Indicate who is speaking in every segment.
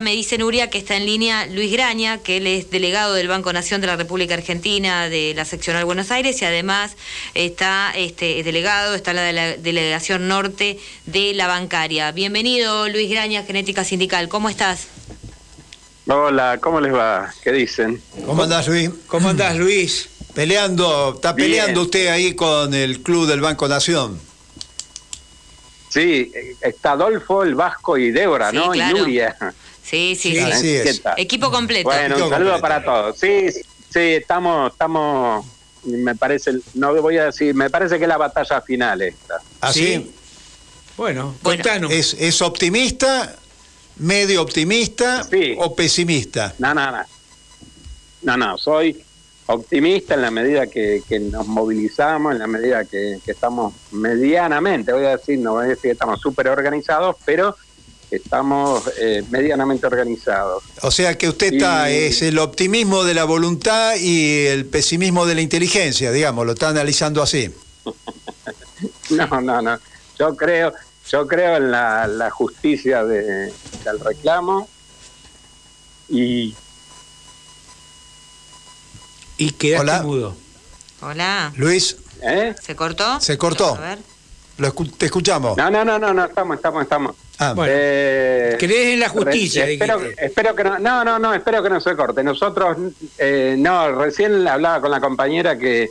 Speaker 1: Me dice Nuria que está en línea Luis Graña, que él es delegado del Banco Nación de la República Argentina de la seccional Buenos Aires y además está este delegado, está la, de la delegación norte de la bancaria. Bienvenido Luis Graña, Genética Sindical, ¿cómo estás?
Speaker 2: Hola, ¿cómo les va? ¿Qué dicen?
Speaker 3: ¿Cómo andás Luis?
Speaker 4: ¿Cómo andás Luis?
Speaker 3: Peleando, está
Speaker 2: Bien.
Speaker 3: peleando usted ahí con el club del Banco Nación.
Speaker 2: Sí, está Adolfo, el Vasco y Débora,
Speaker 1: Sí,
Speaker 2: ¿no?
Speaker 1: claro.
Speaker 2: Y Nuria.
Speaker 1: Sí, sí,
Speaker 3: Sí,
Speaker 1: sí.
Speaker 3: así
Speaker 2: ¿Qué
Speaker 3: es.
Speaker 2: tal?
Speaker 1: Equipo completo.
Speaker 2: Bueno, un saludo
Speaker 3: completo.
Speaker 2: para todos. Sí, sí, estamos, estamos, me parece, no voy a decir, me parece que es la batalla final esta.
Speaker 3: ¿Así?
Speaker 4: Sí. Bueno,
Speaker 1: Bueno.
Speaker 4: contanos.
Speaker 3: ¿Es, ¿Es optimista, medio optimista
Speaker 2: Sí.
Speaker 3: o pesimista?
Speaker 2: No, no, no. No, no, soy optimista en la medida que, que nos movilizamos, en la medida que, que estamos medianamente, voy a decir, no voy a decir que estamos súper organizados, pero estamos eh, medianamente organizados.
Speaker 3: O sea que usted está,
Speaker 2: Y-
Speaker 3: es el optimismo de la voluntad y el pesimismo de la inteligencia, digamos, lo está analizando así.
Speaker 2: No, no, no. Yo creo, yo creo en la, la justicia de- del reclamo y
Speaker 4: Y quedaste
Speaker 3: Hola.
Speaker 4: mudo.
Speaker 1: Hola.
Speaker 3: Luis,
Speaker 2: ¿eh?
Speaker 1: ¿Se cortó?
Speaker 3: Se cortó.
Speaker 1: A ver.
Speaker 3: lo escu- te escuchamos.
Speaker 2: No, no, no, no, no, estamos, estamos, estamos.
Speaker 3: Ah,
Speaker 4: Bueno.
Speaker 2: Eh,
Speaker 4: Crees en la justicia,
Speaker 2: re- espero,
Speaker 4: dijiste.
Speaker 2: espero que no, no, no, no, espero que no se corte. Nosotros, eh, no, recién hablaba con la compañera que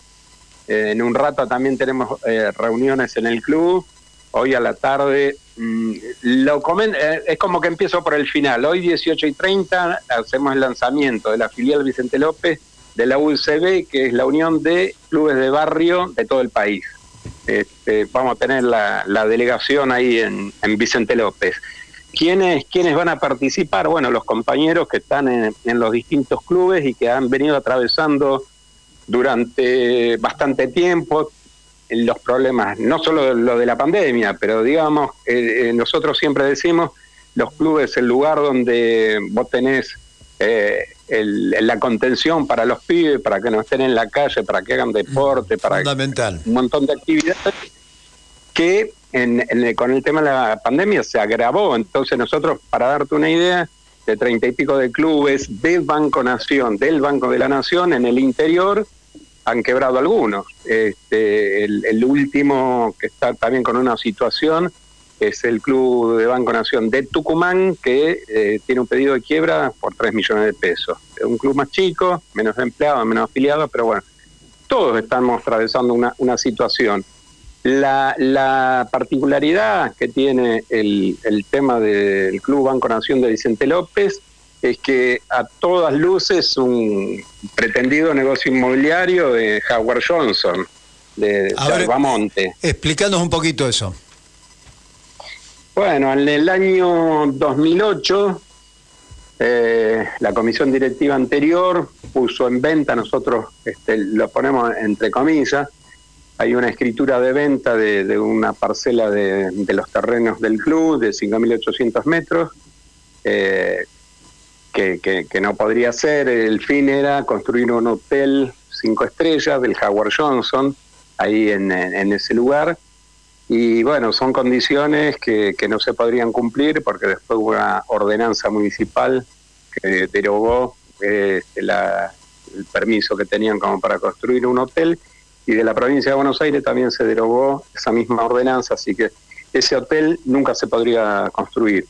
Speaker 2: eh, en un rato también tenemos eh, reuniones en el club. Hoy a la tarde, mm, lo comen, eh, es como que empiezo por el final. Hoy 18 y 30 hacemos el lanzamiento de la filial Vicente López de la UCB, que es la unión de clubes de barrio de todo el país. Este, vamos a tener la, la delegación ahí en, en Vicente López. ¿Quiénes, ¿Quiénes van a participar? Bueno, los compañeros que están en, en los distintos clubes y que han venido atravesando durante bastante tiempo los problemas, no solo lo de la pandemia, pero digamos, eh, eh, nosotros siempre decimos, los clubes es el lugar donde vos tenés eh, el- la contención para los pibes, para que no estén en la calle, para que hagan deporte, para
Speaker 3: fundamental.
Speaker 2: un montón de actividades que en, con el tema de la pandemia se agravó. Entonces nosotros, para darte una idea, de treinta y pico de clubes de Banco Nación, del Banco de la Nación, en el interior han quebrado algunos. Este, el, el último que está también con una situación es el Club de Banco Nación de Tucumán, que eh, tiene un pedido de quiebra por 3 millones de pesos. Es un club más chico, menos empleados, menos afiliados, pero bueno, todos estamos atravesando una, una situación. La, la particularidad que tiene el, el tema del Club Banco Nación de Vicente López es que a todas luces un pretendido negocio inmobiliario de Howard Johnson, de
Speaker 3: A ver.
Speaker 2: Salvamonte.
Speaker 3: Explícanos un poquito eso.
Speaker 2: Bueno, en el año 2008, eh, la comisión directiva anterior puso en venta, nosotros este, lo ponemos entre comillas, hay una escritura de venta de, una parcela de, los terrenos del club de 5.800 metros, eh, que, no podría ser. El fin era construir un hotel cinco estrellas del Howard Johnson, ahí en ese lugar. Y bueno, son condiciones que, que no se podrían cumplir porque después hubo una ordenanza municipal que derogó eh, la- el permiso que tenían como para construir un hotel y de la provincia de Buenos Aires también se derogó esa misma ordenanza, así que ese hotel nunca se podría construir.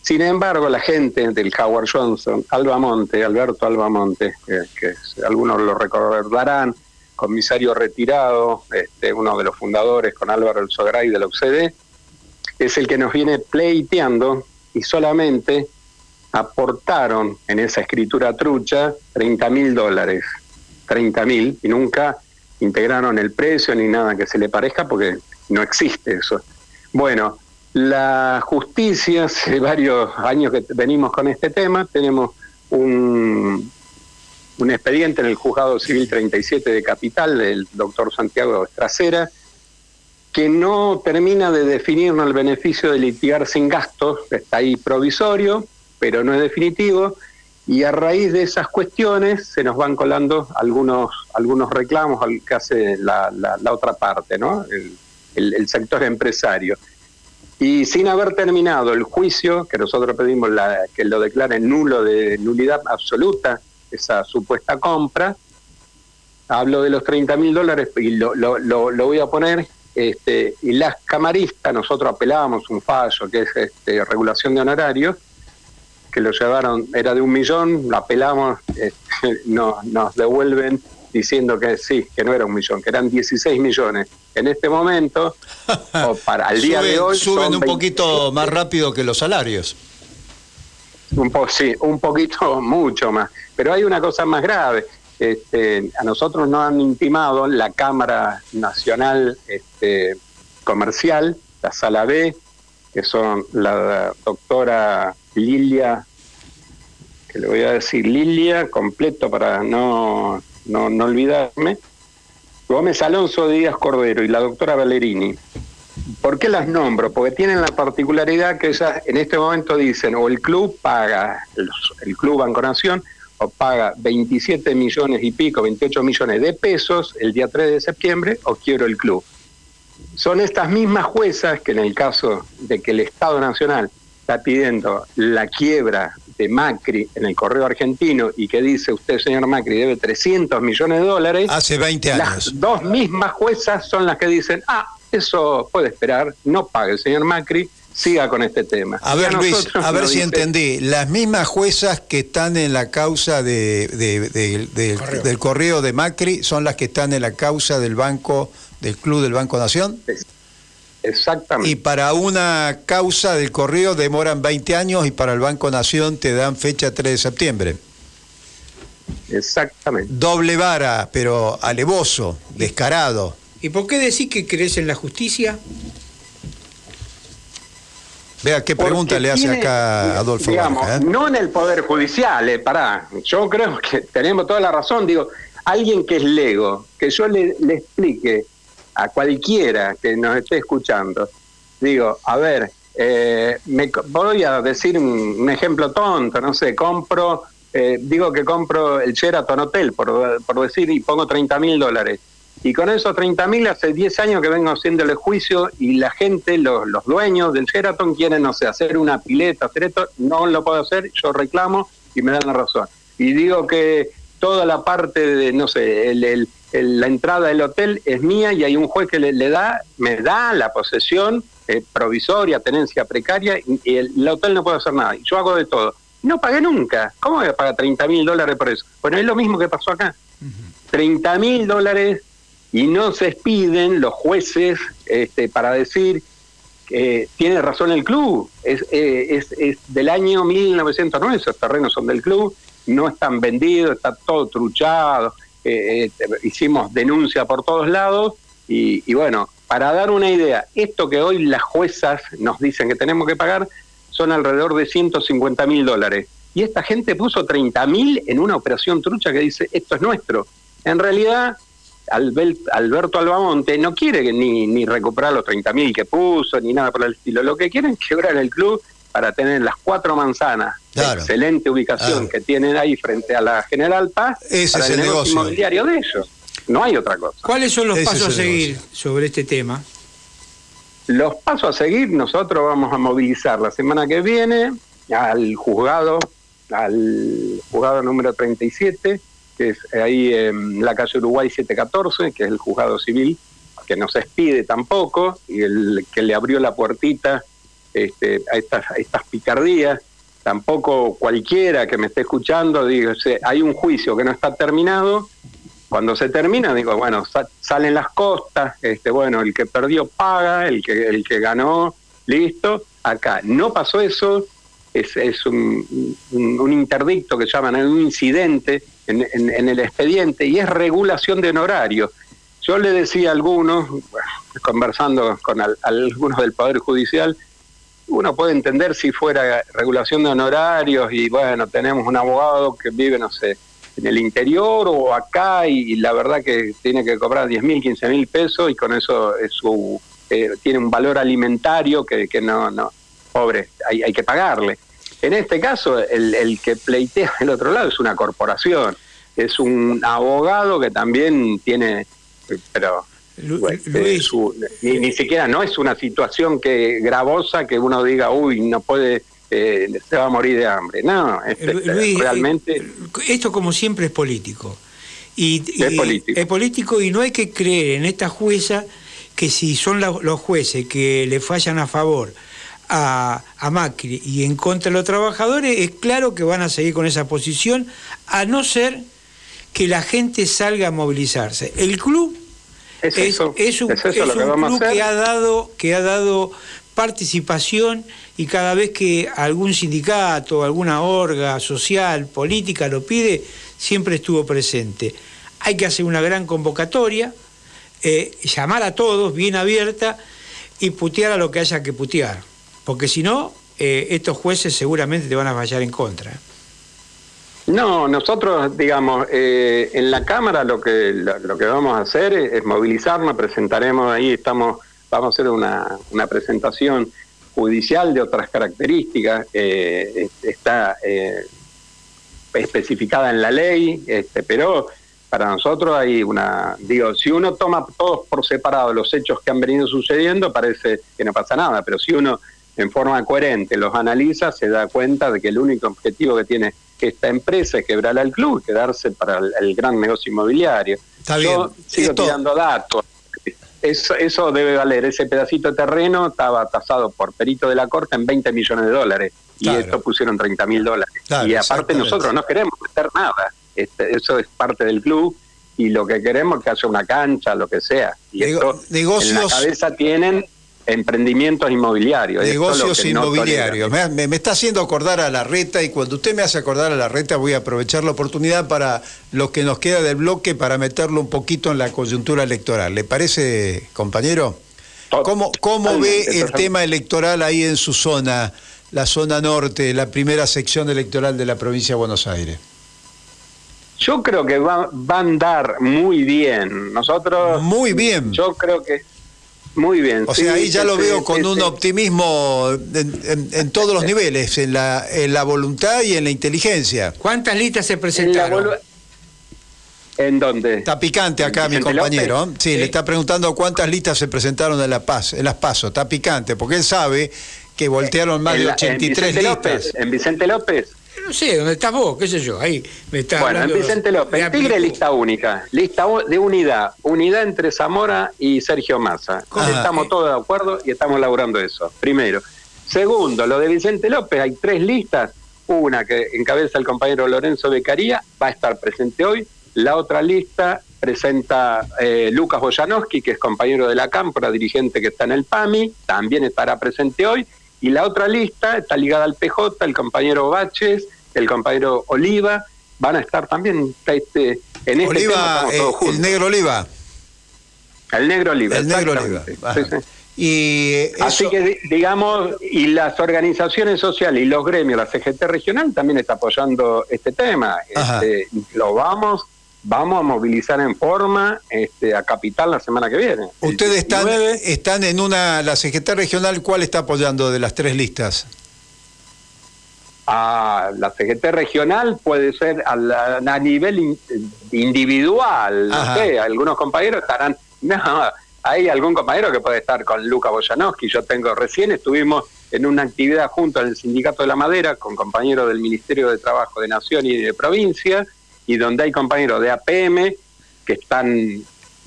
Speaker 2: Sin embargo, la gente del Howard Johnson, Albamonte, Alberto Albamonte, que, que algunos lo recordarán, comisario retirado, este, uno de los fundadores con Álvaro El Sogray de la UCD, es el que nos viene pleiteando y solamente aportaron en esa escritura trucha 30 mil dólares, 30 mil, y nunca integraron el precio ni nada que se le parezca porque no existe eso. Bueno, la justicia, hace varios años que venimos con este tema, tenemos un, un expediente en el Juzgado Civil 37 de Capital del doctor Santiago Estracera, que no termina de definirnos el beneficio de litigar sin gastos, está ahí provisorio, pero no es definitivo, y a raíz de esas cuestiones se nos van colando algunos, algunos reclamos que hace la, otra parte, ¿no? El, sector empresario. Y sin haber terminado el juicio, que nosotros pedimos que lo declaren nulo de nulidad absoluta, esa supuesta compra, hablo de los 30 mil dólares y lo, lo, lo, voy a poner, este, y las camaristas, nosotros apelábamos un fallo que es este, regulación de honorarios, que lo llevaron, era de un millón, lo apelamos, este, no, nos devuelven diciendo que sí, que no era un millón, que eran 16 millones. En este momento, o para el día de hoy...
Speaker 3: Suben un poquito más rápido que los salarios.
Speaker 2: Un po sí, un poquito mucho más. Pero hay una cosa más grave. Este, a nosotros nos han intimado la Cámara Nacional este, Comercial, la Sala B, que son la doctora Lilia, que le voy a decir Lilia, completo para no no, no olvidarme, Gómez Alonso Díaz Cordero y la doctora Valerini. ¿Por qué las nombro? Porque tienen la particularidad que esas en este momento dicen o el club paga, el, club Banco Nación, o paga 27 millones y pico, 28 millones de pesos el día 3 de septiembre, o quiero el club. Son estas mismas juezas que en el caso de que el Estado Nacional está pidiendo la quiebra de Macri en el correo argentino y que dice usted, señor Macri, debe 300 millones de dólares.
Speaker 3: Hace 20 años.
Speaker 2: Las dos mismas juezas son las que dicen, ah, eso puede esperar, no pague el señor Macri, siga con este tema.
Speaker 3: A ver, Luis, a ver si entendí. Las mismas juezas que están en la causa de, del correo de Macri son las que están en la causa del banco, del Club del Banco Nación.
Speaker 2: Exactamente.
Speaker 3: Y para una causa del correo demoran 20 años y para el Banco Nación te dan fecha 3 de septiembre.
Speaker 2: Exactamente.
Speaker 3: Doble vara, pero alevoso, descarado.
Speaker 4: ¿Y por qué decís que crees en la justicia?
Speaker 3: Vea qué pregunta le hace acá Adolfo.
Speaker 2: Digamos, ¿eh? No en el Poder Judicial, eh, pará. Yo creo que tenemos toda la razón. Digo, alguien que es lego, que yo le, le explique a cualquiera que nos esté escuchando, digo, a ver, eh, me, voy a decir un, ejemplo tonto, no sé, compro, eh, digo que compro el Sheraton Hotel, por, por decir, y pongo 30 mil dólares. Y con esos 30 mil hace 10 años que vengo haciéndole juicio y la gente, los, los dueños del Sheraton quieren, no sé, hacer una pileta, hacer esto, no lo puedo hacer, yo reclamo y me dan la razón. Y digo que toda la parte de, no sé, el la entrada del hotel es mía y hay un juez que le, da, me da la posesión eh, provisoria, tenencia precaria, y, el, hotel no puede hacer nada. Yo hago de todo. No pagué nunca. ¿Cómo voy a pagar 30 mil dólares por eso? Bueno, es lo mismo que pasó acá. 30 mil dólares y no se expiden los jueces este, para decir que tiene razón el club. Es, eh, es, es del año 1909, esos terrenos son del club, no están vendidos, está todo truchado eh, eh, hicimos denuncia por todos lados y, bueno, para dar una idea, esto que hoy las juezas nos dicen que tenemos que pagar son alrededor de 150 mil dólares. Y esta gente puso 30 mil en una operación trucha que dice, esto es nuestro. En realidad, Alberto Albamonte no quiere ni, ni recuperar los 30 mil que puso, ni nada por el estilo. Lo que quieren es quebrar el club para tener las cuatro manzanas excelente ubicación que tienen ahí frente a la General Paz
Speaker 3: Ese
Speaker 2: para
Speaker 3: es el, negocio
Speaker 2: inmobiliario de ellos. No hay otra cosa.
Speaker 4: ¿Cuáles son los pasos a seguir sobre este tema?
Speaker 2: Los pasos a seguir, nosotros vamos a movilizar la semana que viene al juzgado, al juzgado número 37, que es ahí en la calle Uruguay 714, que es el juzgado civil, que no se expide tampoco, y el que le abrió la puertita este, a, estas, picardías. Tampoco cualquiera que me esté escuchando, digo, hay un juicio que no está terminado, cuando se termina, digo, bueno, salen las costas, este, bueno, el que perdió paga, el que, el que ganó, listo, acá no pasó eso, es, es un, un, interdicto que llaman, un incidente en, en, el expediente y es regulación de honorario. Yo le decía a algunos, conversando con algunos del Poder Judicial, uno puede entender si fuera regulación de honorarios y bueno, tenemos un abogado que vive, no sé, en el interior o acá y, la verdad que tiene que cobrar 10 mil, 15 mil pesos y con eso es su, eh, tiene un valor alimentario que, que no, no, pobre, hay, hay que pagarle. En este caso, el, el que pleitea del otro lado es una corporación, es un abogado que también tiene, pero ni, siquiera no es una situación que gravosa que uno diga, uy, no puede, eh, se va a morir de hambre. No, realmente...
Speaker 4: Esto como siempre es político. Y, es, político. es político y no hay que creer en esta jueza que si son los jueces que le fallan a favor a, a, Macri y en contra de los trabajadores, es claro que van a seguir con esa posición, a no ser que la gente salga a movilizarse. El club es, un, club que ha dado, que ha dado participación y cada vez que algún sindicato, alguna orga social, política lo pide, siempre estuvo presente. Hay que hacer una gran convocatoria, eh, llamar a todos bien abierta y putear a lo que haya que putear, porque si no, eh, estos jueces seguramente te van a fallar en contra.
Speaker 2: No, nosotros, digamos, eh, en la Cámara lo que, lo, que vamos a hacer es, movilizarnos, presentaremos ahí, estamos, vamos a hacer una, una presentación judicial de otras características, eh, está eh, especificada en la ley, este, pero para nosotros hay una, digo, si uno toma todos por separado los hechos que han venido sucediendo, parece que no pasa nada, pero si uno en forma coherente los analiza, se da cuenta de que el único objetivo que tiene esta empresa es quebrar al club quedarse para el, gran negocio inmobiliario.
Speaker 3: Está Yo
Speaker 2: sigo tirando datos. Eso, eso debe valer, ese pedacito de terreno estaba tasado por perito de la corte en 20 millones de dólares y esto pusieron 30 mil dólares. y aparte nosotros no queremos meter nada, este, eso es parte del club y lo que queremos es que haya una cancha, lo que sea. Y esto en la cabeza tienen emprendimientos inmobiliarios.
Speaker 3: Negocios inmobiliarios. me, está haciendo acordar a la reta y cuando usted me hace acordar a la reta voy a aprovechar la oportunidad para lo que nos queda del bloque para meterlo un poquito en la coyuntura electoral. ¿Le parece, compañero? ¿Cómo, cómo ve el tema electoral ahí en su zona, la zona norte, la primera sección electoral de la provincia de Buenos Aires?
Speaker 2: Yo creo que va, va a andar muy bien. Nosotros...
Speaker 3: Muy bien.
Speaker 2: Yo creo que muy bien.
Speaker 3: O sea, ahí ya lo veo con un optimismo en, todos los niveles, en la, en la voluntad y en la inteligencia.
Speaker 4: ¿Cuántas listas se presentaron?
Speaker 2: ¿En dónde?
Speaker 3: Está picante acá mi compañero. Sí, le está preguntando cuántas listas se presentaron en, la Paz, en las PASO. Está picante, porque él sabe que voltearon más de 83 listas.
Speaker 2: en Vicente López.
Speaker 4: No sé, ¿dónde estás vos? ¿Qué sé yo? Ahí me está
Speaker 2: Bueno, en Vicente López, Tigre lista única, lista de unidad, unidad entre Zamora y Sergio Massa. estamos todos de acuerdo y estamos laburando eso, primero. Segundo, lo de Vicente López, hay tres listas, una que encabeza el compañero Lorenzo Becaría, va a estar presente hoy, la otra lista presenta eh, Lucas Boyanowski, que es compañero de la Cámpora, dirigente que está en el PAMI, también estará presente hoy, y la otra lista está ligada al PJ, el compañero Baches, el compañero Oliva, van a estar también este, en este
Speaker 3: Oliva, tema, eh, El negro Oliva.
Speaker 2: El negro Oliva.
Speaker 3: El negro Oliva.
Speaker 2: Y Así que, digamos, y las organizaciones sociales y los gremios, la CGT regional también está apoyando este tema. Este, lo vamos vamos a movilizar en forma este, a Capital la semana que viene.
Speaker 3: Ustedes están, están en una, la CGT regional, ¿cuál está apoyando de las tres listas?
Speaker 2: A la CGT regional puede ser a, nivel individual, no sé, algunos compañeros estarán, no, hay algún compañero que puede estar con Luca Boyanowski, yo tengo recién, estuvimos en una actividad junto al Sindicato de la Madera con compañeros del Ministerio de Trabajo de Nación y de Provincia, y donde hay compañeros de APM que están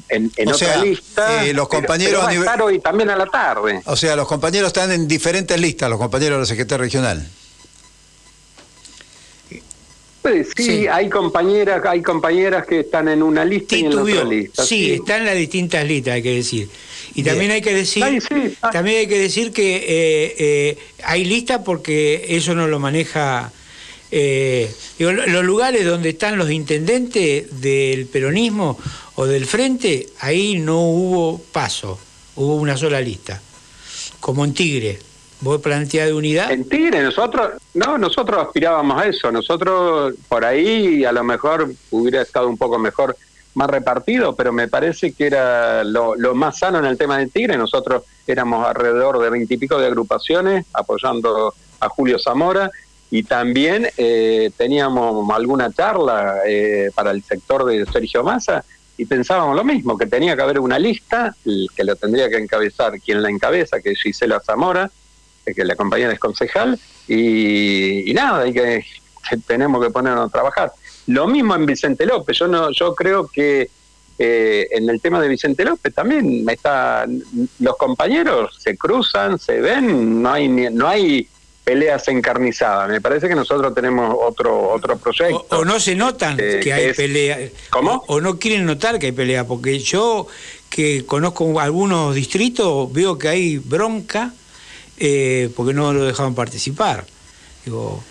Speaker 2: en, otra lista.
Speaker 3: Eh, los compañeros
Speaker 2: a estar hoy también a la tarde.
Speaker 3: O sea, los compañeros están en diferentes listas, los compañeros de la Secretaría Regional.
Speaker 2: Pues, sí, hay compañeras, hay compañeras que están en una lista y en otra lista.
Speaker 4: Sí, están en las distintas listas, hay que decir. Y también hay que decir, también hay que decir que eh, eh, hay lista porque eso no lo maneja eh, los lugares donde están los intendentes del peronismo o del frente, ahí no hubo paso, hubo una sola lista, como en Tigre. ¿Vos planteás de unidad?
Speaker 2: En Tigre, nosotros, no, nosotros aspirábamos a eso, nosotros por ahí a lo mejor hubiera estado un poco mejor, más repartido, pero me parece que era lo, lo más sano en el tema de Tigre, nosotros éramos alrededor de veintipico de agrupaciones apoyando a Julio Zamora, y también eh, teníamos alguna charla eh, para el sector de Sergio Massa y pensábamos lo mismo, que tenía que haber una lista, que lo tendría que encabezar quien la encabeza, que es Gisela Zamora, que la compañera es concejal, y, nada, y que, tenemos que ponernos a trabajar. Lo mismo en Vicente López, yo no, yo creo que eh, en el tema de Vicente López también está, los compañeros se cruzan, se ven, no hay no hay peleas encarnizadas. Me parece que nosotros tenemos otro otro proyecto.
Speaker 4: O, no se notan que, hay peleas.
Speaker 2: ¿Cómo?
Speaker 4: O, no quieren notar que hay peleas, porque yo que conozco algunos distritos veo que hay bronca eh, porque no lo dejaban participar. Digo,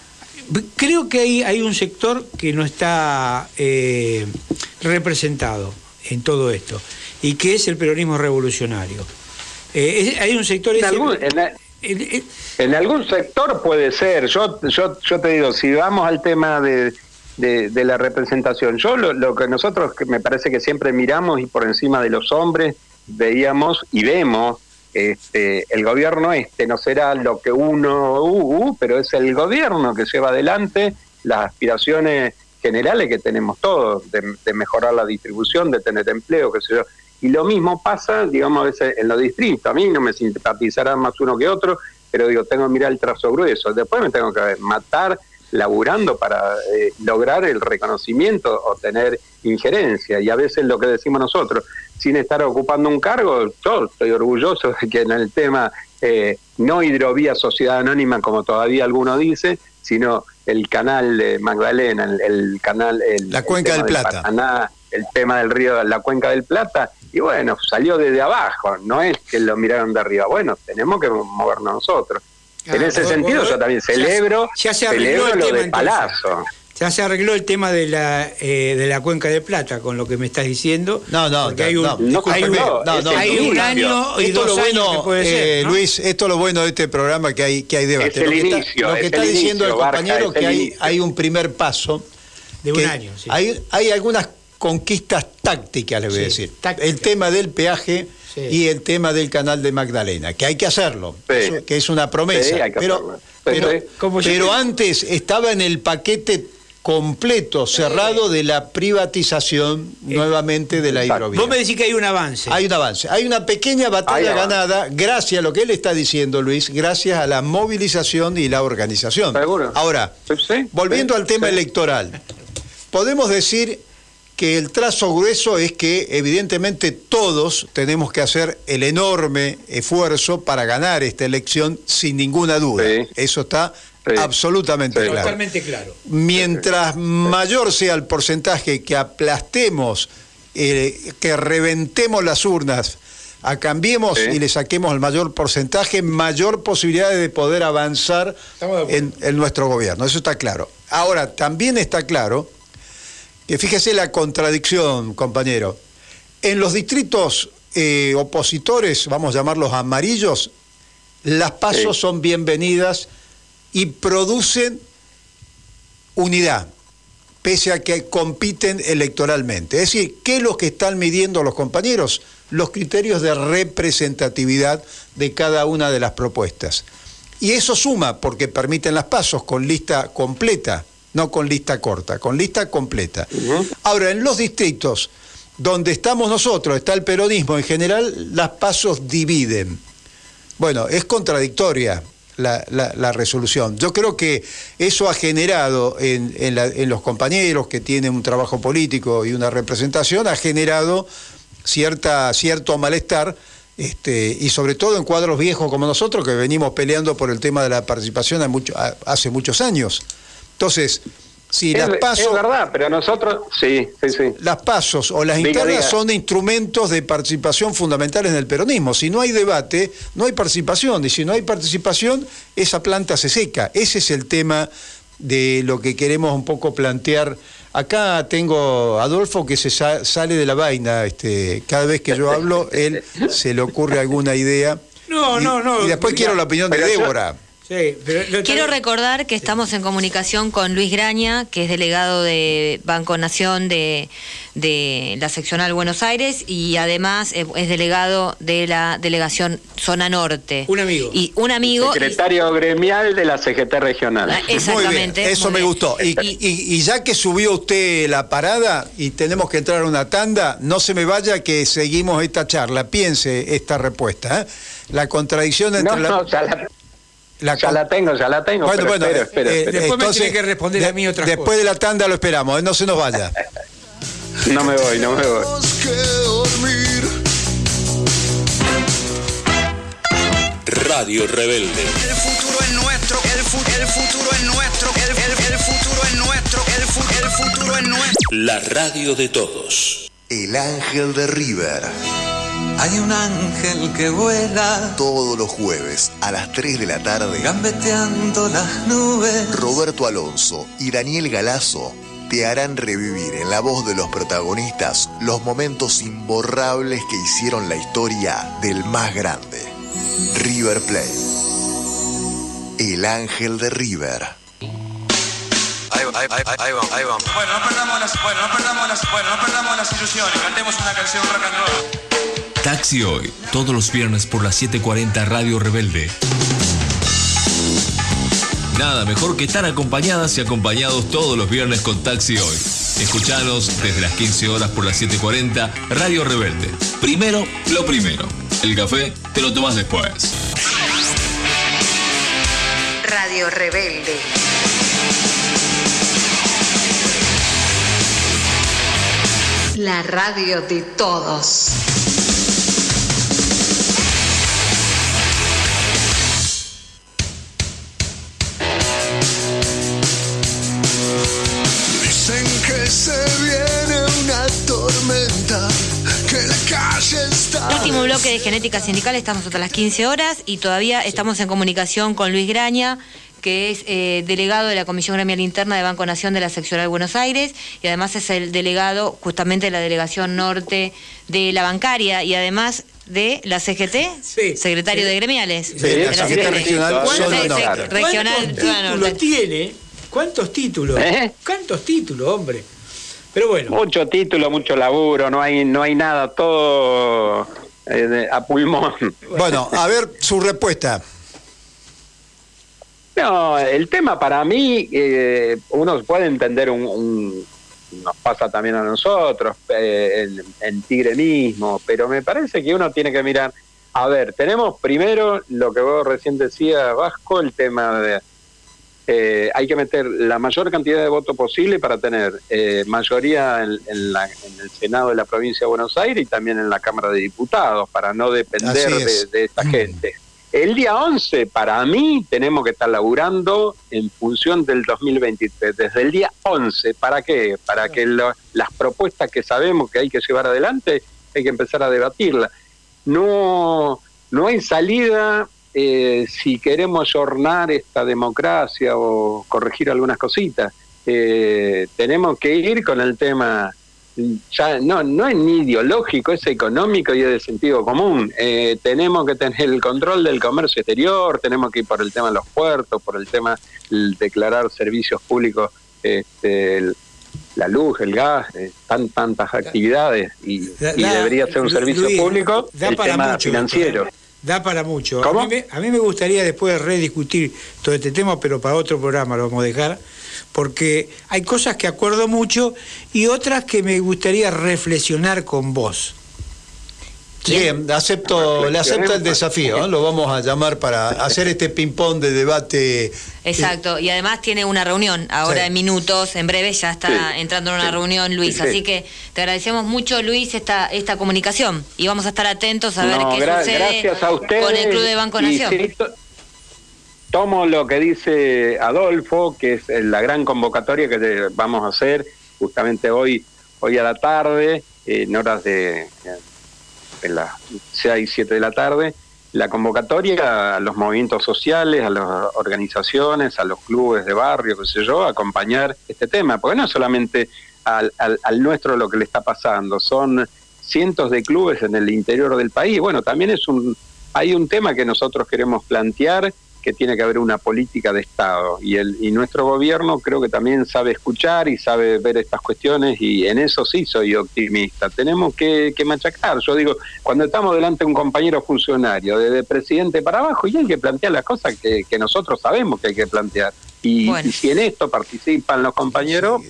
Speaker 4: creo que hay, hay un sector que no está eh, representado en todo esto y que es el peronismo revolucionario. Eh, hay un sector...
Speaker 2: En, algún sector puede ser. Yo, yo, yo te digo, si vamos al tema de, de, la representación, yo lo, lo, que nosotros me parece que siempre miramos y por encima de los hombres veíamos y vemos este, el gobierno este no será lo que uno, uh, uh, pero es el gobierno que lleva adelante las aspiraciones generales que tenemos todos, de, de, mejorar la distribución, de tener empleo, qué sé yo. Y lo mismo pasa, digamos, a veces en los distritos. A mí no me simpatizará más uno que otro, pero digo, tengo que mirar el trazo grueso. Después me tengo que matar laburando para eh, lograr el reconocimiento o tener injerencia. Y a veces lo que decimos nosotros, sin estar ocupando un cargo, yo estoy orgulloso de que en el tema eh, no hidrovía sociedad anónima, como todavía alguno dice, sino el canal de Magdalena, el, canal... El,
Speaker 3: la cuenca del Plata.
Speaker 2: el tema del río, la cuenca del Plata, y bueno, salió desde abajo, no es que lo miraron de arriba, bueno, tenemos que movernos nosotros. en ese sentido yo también celebro,
Speaker 4: ya se
Speaker 2: celebro lo de Palazzo.
Speaker 4: Ya se arregló el tema de la eh, de la cuenca de plata con lo que me estás diciendo.
Speaker 3: No, no,
Speaker 4: hay un, hay un, año y dos años que puede
Speaker 3: eh, Luis, esto es lo bueno de este programa que hay que hay debate.
Speaker 2: lo,
Speaker 3: que
Speaker 2: inicio,
Speaker 3: está, lo que está diciendo el compañero que hay, hay un primer paso.
Speaker 4: De un año, sí.
Speaker 3: Hay, hay algunas conquistas tácticas, le voy a decir. El tema del peaje y el tema del canal de Magdalena, que hay que hacerlo, que es una promesa. pero, pero, pero antes estaba en el paquete completo, cerrado de la privatización eh, nuevamente de la hidrovía.
Speaker 4: Vos me decís que hay un avance.
Speaker 3: Hay un avance. Hay una pequeña batalla ganada gracias a lo que él está diciendo, Luis, gracias a la movilización y la organización.
Speaker 2: ¿Seguro?
Speaker 3: Ahora, volviendo al tema electoral, podemos decir que el trazo grueso es que evidentemente todos tenemos que hacer el enorme esfuerzo para ganar esta elección sin ninguna duda. Eso está absolutamente claro.
Speaker 4: Totalmente claro.
Speaker 3: Mientras mayor sea el porcentaje que aplastemos, eh, que reventemos las urnas, a cambiemos y le saquemos el mayor porcentaje, mayor posibilidad de poder avanzar en, nuestro gobierno. Eso está claro. Ahora, también está claro que fíjese la contradicción, compañero. En los distritos eh, opositores, vamos a llamarlos amarillos, las pasos son bienvenidas y producen unidad, pese a que compiten electoralmente. Es decir, ¿qué es lo que están midiendo los compañeros? Los criterios de representatividad de cada una de las propuestas. Y eso suma porque permiten las pasos con lista completa, no con lista corta, con lista completa. Ahora, en los distritos donde estamos nosotros, está el peronismo en general, las pasos dividen. Bueno, es contradictoria la, resolución. Yo creo que eso ha generado en, en, los compañeros que tienen un trabajo político y una representación, ha generado cierta, cierto malestar. Este, y sobre todo en cuadros viejos como nosotros que venimos peleando por el tema de la participación hace muchos años. Entonces,
Speaker 2: es, las pasos, verdad, pero nosotros, sí, sí, sí.
Speaker 3: Las pasos o las internas son instrumentos de participación fundamentales en el peronismo. Si no hay debate, no hay participación. Y si no hay participación, esa planta se seca. Ese es el tema de lo que queremos un poco plantear. Acá tengo a Adolfo que se sale de la vaina. Este, cada vez que yo hablo, él se le ocurre alguna idea.
Speaker 4: No, no, no.
Speaker 3: Y después quiero la opinión de Débora.
Speaker 1: Quiero recordar que estamos en comunicación con Luis Graña, que es delegado de Banco Nación de, de la seccional Buenos Aires y además es delegado de la delegación Zona Norte.
Speaker 4: Un amigo.
Speaker 1: Y un amigo.
Speaker 2: Secretario gremial de la CGT regional. Ah,
Speaker 1: exactamente.
Speaker 3: eso me gustó. Y, y, ya que subió usted la parada y tenemos que entrar a una tanda, no se me vaya que seguimos esta charla. Piense esta respuesta. ¿eh? La contradicción entre
Speaker 2: la... ya la tengo, ya la tengo. Bueno, bueno, espera,
Speaker 4: eh, después me tiene que responder a mí otra
Speaker 3: Después de la tanda lo esperamos, ¿eh? no se nos vaya.
Speaker 2: no me voy, no me voy.
Speaker 5: Radio Rebelde.
Speaker 6: El futuro es nuestro, el, el futuro es nuestro, el, el, futuro es nuestro, el, el futuro es nuestro.
Speaker 5: La radio de todos.
Speaker 7: El ángel de River.
Speaker 6: Hay un ángel que vuela
Speaker 7: todos los jueves a las 3 de la tarde,
Speaker 6: gambeteando las nubes.
Speaker 7: Roberto Alonso y Daniel Galazo te harán revivir en la voz de los protagonistas los momentos imborrables que hicieron la historia del más grande, River Plate. El ángel de River.
Speaker 6: Ahí, vamos, ahí vamos. Bueno, no perdamos las, bueno, no perdamos las, bueno, no perdamos las ilusiones. Cantemos una canción rock and roll.
Speaker 5: Taxi Hoy, todos los viernes por las 7:40 Radio Rebelde. Nada mejor que estar acompañadas y acompañados todos los viernes con Taxi Hoy. Escuchanos desde las 15 horas por las 7:40 Radio Rebelde. Primero, lo primero. El café te lo tomas después.
Speaker 1: Radio Rebelde. La radio de todos. Bloque de Genética Sindical, estamos hasta las 15 horas y todavía estamos en comunicación con Luis Graña, que es eh, delegado de la Comisión Gremial Interna de Banco Nación de la Seccional Buenos Aires y además es el delegado justamente de la Delegación Norte de la Bancaria y además de la CGT, secretario de gremiales.
Speaker 3: Sí, de la, CGT regional.
Speaker 4: ¿Cuántos títulos tiene? ¿Cuántos títulos? ¿Eh? ¿Cuántos títulos, hombre? Pero bueno.
Speaker 2: Mucho título, mucho laburo, no hay, no hay nada, todo eh, a pulmón.
Speaker 3: Bueno, a ver su respuesta.
Speaker 2: No, el tema para mí, eh, uno puede entender un, nos pasa también a nosotros, eh, en, Tigre mismo, pero me parece que uno tiene que mirar, a ver, tenemos primero lo que vos recién decías, Vasco, el tema de eh, hay que meter la mayor cantidad de votos posible para tener eh, mayoría en, el Senado de la provincia de Buenos Aires y también en la Cámara de Diputados, para no depender de, esta mm. gente. El día 11, para mí, tenemos que estar laburando en función del 2023, desde el día 11. ¿Para qué? Para que las propuestas que sabemos que hay que llevar adelante, hay que empezar a debatirlas. No, no hay salida eh, si queremos ornar esta democracia o corregir algunas cositas, eh, tenemos que ir con el tema, ya no, no es ni ideológico, es económico y es de sentido común. Eh, tenemos que tener el control del comercio exterior, tenemos que ir por el tema de los puertos, por el tema de declarar servicios públicos, este, la luz, el gas, tan tantas actividades y, debería ser un servicio público el tema financiero
Speaker 4: da para mucho. A mí, me, gustaría después rediscutir todo este tema, pero para otro programa lo vamos a dejar, porque hay cosas que acuerdo mucho y otras que me gustaría reflexionar con vos.
Speaker 3: Bien, acepto, le acepto el desafío, lo vamos a llamar para hacer este ping-pong de debate.
Speaker 1: Exacto, y además tiene una reunión ahora en minutos, en breve ya está entrando en una reunión Luis, así que te agradecemos mucho Luis esta esta comunicación y vamos a estar atentos a ver qué sucede con el Club de Banco Nación.
Speaker 2: tomo lo que dice Adolfo, que es la gran convocatoria que vamos a hacer justamente hoy, hoy a la tarde, en horas de en las 6, 7 de la tarde, la convocatoria a los movimientos sociales, a las organizaciones, a los clubes de barrio, qué sé yo, acompañar este tema, porque no solamente al, al, nuestro lo que le está pasando, son cientos de clubes en el interior del país. Bueno, también es un, hay un tema que nosotros queremos plantear, que tiene que haber una política de Estado y, el, y nuestro gobierno creo que también sabe escuchar y sabe ver estas cuestiones y en eso sí soy optimista. Tenemos que, machacar. Yo digo, cuando estamos delante de un compañero funcionario, desde presidente para abajo, y hay que plantear las cosas que, nosotros sabemos que hay que plantear. Y, si en esto participan los compañeros,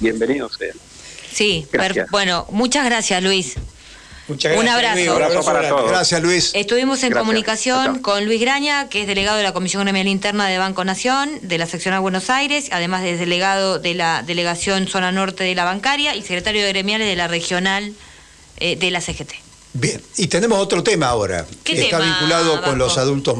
Speaker 2: bienvenidos sean.
Speaker 1: Sí, bueno, muchas gracias Luis. Un abrazo.
Speaker 3: para todos. Gracias, Luis.
Speaker 1: Estuvimos en comunicación con Luis Graña, que es delegado de la Comisión Gremial Interna de Banco Nación, de la sección de Buenos Aires, además de delegado de la Delegación Zona Norte de la Bancaria y secretario de gremiales de la Regional eh, de la CGT.
Speaker 3: Bien, y tenemos otro tema ahora, que está vinculado con los adultos